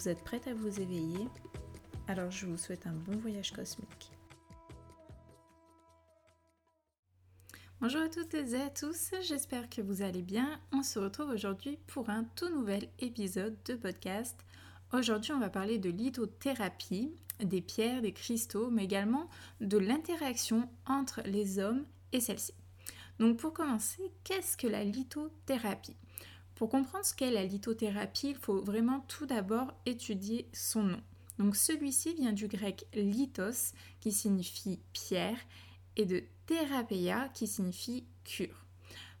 Vous êtes prête à vous éveiller? Alors je vous souhaite un bon voyage cosmique. Bonjour à toutes et à tous, j'espère que vous allez bien. On se retrouve aujourd'hui pour un tout nouvel épisode de podcast. Aujourd'hui, on va parler de lithothérapie, des pierres, des cristaux, mais également de l'interaction entre les hommes et celles-ci. Donc pour commencer, qu'est-ce que la lithothérapie? Pour comprendre ce qu'est la lithothérapie, il faut vraiment tout d'abord étudier son nom. Donc celui-ci vient du grec lithos qui signifie pierre et de thérapeia qui signifie cure.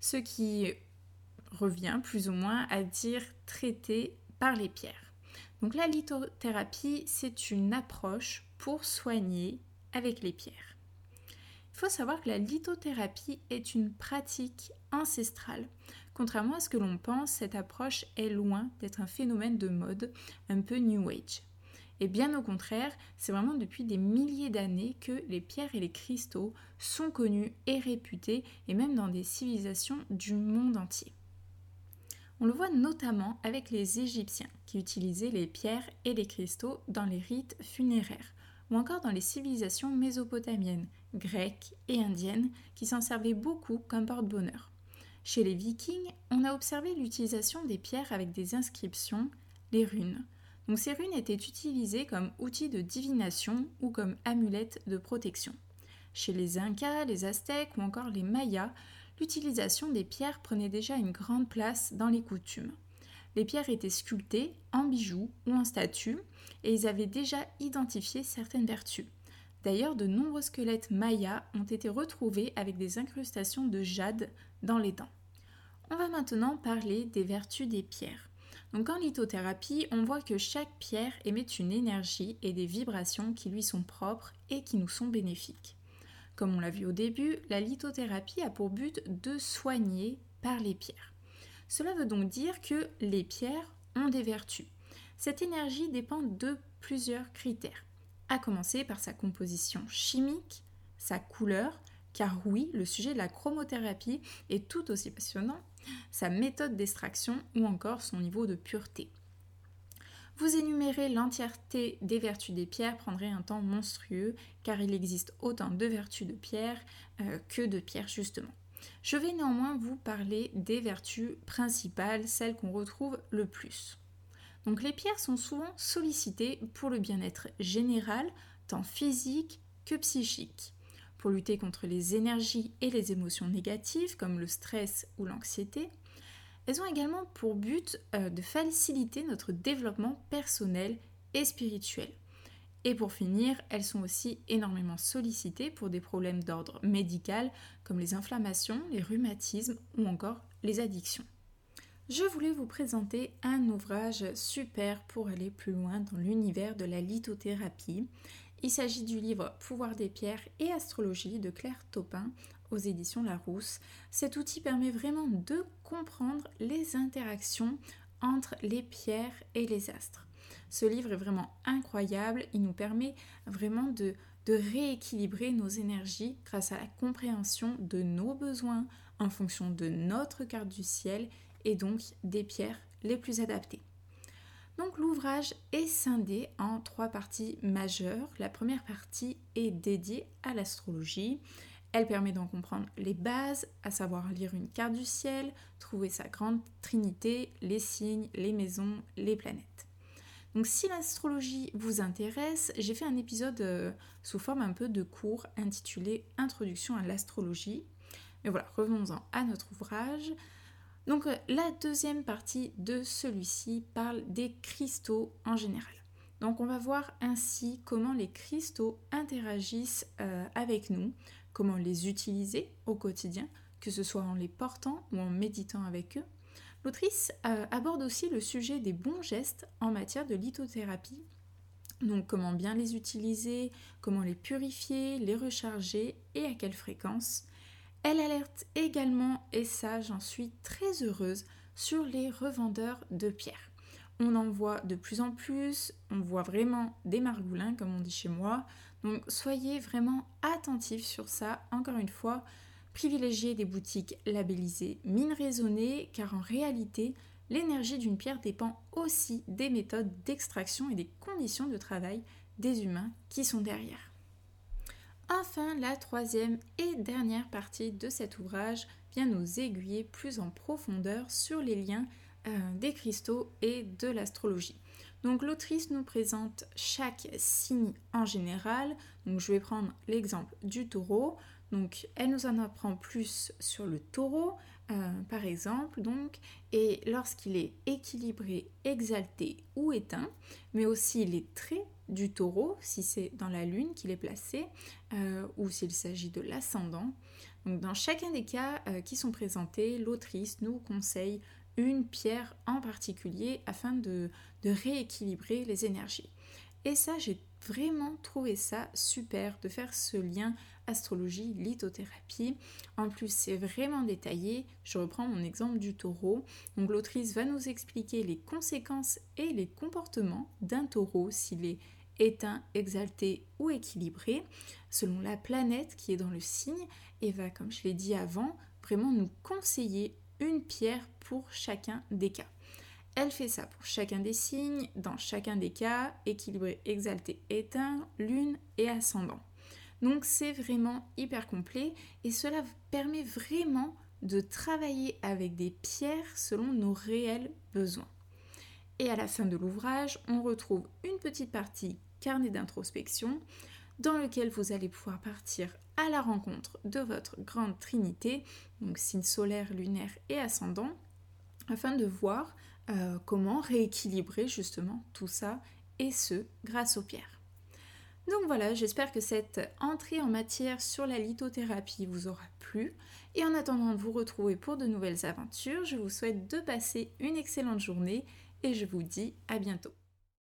Ce qui revient plus ou moins à dire traiter par les pierres. Donc la lithothérapie, c'est une approche pour soigner avec les pierres. Faut savoir que la lithothérapie est une pratique ancestrale Contrairement à ce que l'on pense, cette approche est loin d'être un phénomène de mode un peu New Age. Et bien au contraire, c'est vraiment depuis des milliers d'années que les pierres et les cristaux sont connus et réputés, et même dans des civilisations du monde entier. On le voit notamment avec les Égyptiens qui utilisaient les pierres et les cristaux dans les rites funéraires, ou encore dans les civilisations mésopotamiennes, grecques et indiennes qui s'en servaient beaucoup comme porte-bonheur. Chez les Vikings, on a observé l'utilisation des pierres avec des inscriptions, les runes. Donc ces runes étaient utilisées comme outils de divination ou comme amulettes de protection. Chez les Incas, les Aztèques ou encore les Mayas, l'utilisation des pierres prenait déjà une grande place dans les coutumes. Les pierres étaient sculptées en bijoux ou en statues et ils avaient déjà identifié certaines vertus. D'ailleurs, de nombreux squelettes mayas ont été retrouvés avec des incrustations de jade dans les dents. On va maintenant parler des vertus des pierres. Donc en lithothérapie, on voit que chaque pierre émet une énergie et des vibrations qui lui sont propres et qui nous sont bénéfiques. Comme on l'a vu au début, la lithothérapie a pour but de soigner par les pierres. Cela veut donc dire que les pierres ont des vertus. Cette énergie dépend de plusieurs critères à commencer par sa composition chimique, sa couleur, car oui, le sujet de la chromothérapie est tout aussi passionnant, sa méthode d'extraction ou encore son niveau de pureté. Vous énumérer l'entièreté des vertus des pierres prendrait un temps monstrueux, car il existe autant de vertus de pierre euh, que de pierres justement. Je vais néanmoins vous parler des vertus principales, celles qu'on retrouve le plus. Donc les pierres sont souvent sollicitées pour le bien-être général, tant physique que psychique. Pour lutter contre les énergies et les émotions négatives comme le stress ou l'anxiété, elles ont également pour but euh, de faciliter notre développement personnel et spirituel. Et pour finir, elles sont aussi énormément sollicitées pour des problèmes d'ordre médical comme les inflammations, les rhumatismes ou encore les addictions je voulais vous présenter un ouvrage super pour aller plus loin dans l'univers de la lithothérapie. Il s'agit du livre Pouvoir des pierres et astrologie de Claire Taupin aux éditions Larousse. Cet outil permet vraiment de comprendre les interactions entre les pierres et les astres. Ce livre est vraiment incroyable, il nous permet vraiment de, rééquilibrer nos énergies grâce à la compréhension de nos besoins en fonction de notre carte du ciel et donc des pierres les plus adaptées. Donc l'ouvrage est scindé en trois parties majeures. La première partie est dédiée à l'astrologie. Elle permet d'en comprendre les bases, à savoir lire une carte du ciel, trouver sa grande trinité, les signes, les maisons, les planètes. Donc si l'astrologie vous intéresse, j'ai fait un épisode euh, sous forme un peu de cours intitulé Introduction à l'astrologie. Mais voilà, revenons-en à notre ouvrage. Donc euh, la deuxième partie de celui-ci parle des cristaux en général. Donc on va voir ainsi comment les cristaux interagissent euh, avec nous, comment les utiliser au quotidien, que ce soit en les portant ou en méditant avec eux, L'autrice euh, aborde aussi le sujet des bons gestes en matière de lithothérapie. Donc comment bien les utiliser, comment les purifier, les recharger et à quelle fréquence. Elle alerte également, et ça j'en suis très heureuse, sur les revendeurs de pierres. On en voit de plus en plus, on voit vraiment des margoulins comme on dit chez moi. Donc soyez vraiment attentifs sur ça. Encore une fois, privilégiez des boutiques labellisées mine raisonnée car en réalité, l'énergie d'une pierre dépend aussi des méthodes d'extraction et des conditions de travail des humains qui sont derrière. Enfin, la troisième et dernière partie de cet ouvrage vient nous aiguiller plus en profondeur sur les liens euh, des cristaux et de l'astrologie. Donc l'autrice nous présente chaque signe en général. Je vais prendre l'exemple du taureau. Donc elle nous en apprend plus sur le taureau, euh, par exemple, et lorsqu'il est équilibré, exalté ou éteint, mais aussi les traits du taureau, si c'est dans la lune qu'il est placé, euh, ou s'il s'agit de l'ascendant. Dans chacun des cas euh, qui sont présentés, l'autrice nous conseille une pierre en particulier afin de rééquilibrer les énergies. Et ça, j'ai vraiment trouvé ça super de faire ce lien astrologie, lithothérapie. En plus, c'est vraiment détaillé. Je reprends mon exemple du taureau. Donc l'autrice va nous expliquer les conséquences et les comportements d'un taureau s'il est éteint, exalté ou équilibré, selon la planète qui est dans le signe, et va, comme je l'ai dit avant, vraiment nous conseiller une pierre pour chacun des cas. Elle fait ça pour chacun des signes, dans chacun des cas, équilibré, exalté, éteint, lune et ascendant. Donc c'est vraiment hyper complet et cela permet vraiment de travailler avec des pierres selon nos réels besoins. Et à la fin de l'ouvrage, on retrouve une petite partie carnet d'introspection dans lequel vous allez pouvoir partir à la rencontre de votre grande trinité, donc signe solaire, lunaire et ascendant, afin de voir euh, comment rééquilibrer justement tout ça et ce grâce aux pierres. Donc voilà, j'espère que cette entrée en matière sur la lithothérapie vous aura plu. Et en attendant de vous retrouver pour de nouvelles aventures, je vous souhaite de passer une excellente journée et je vous dis à bientôt.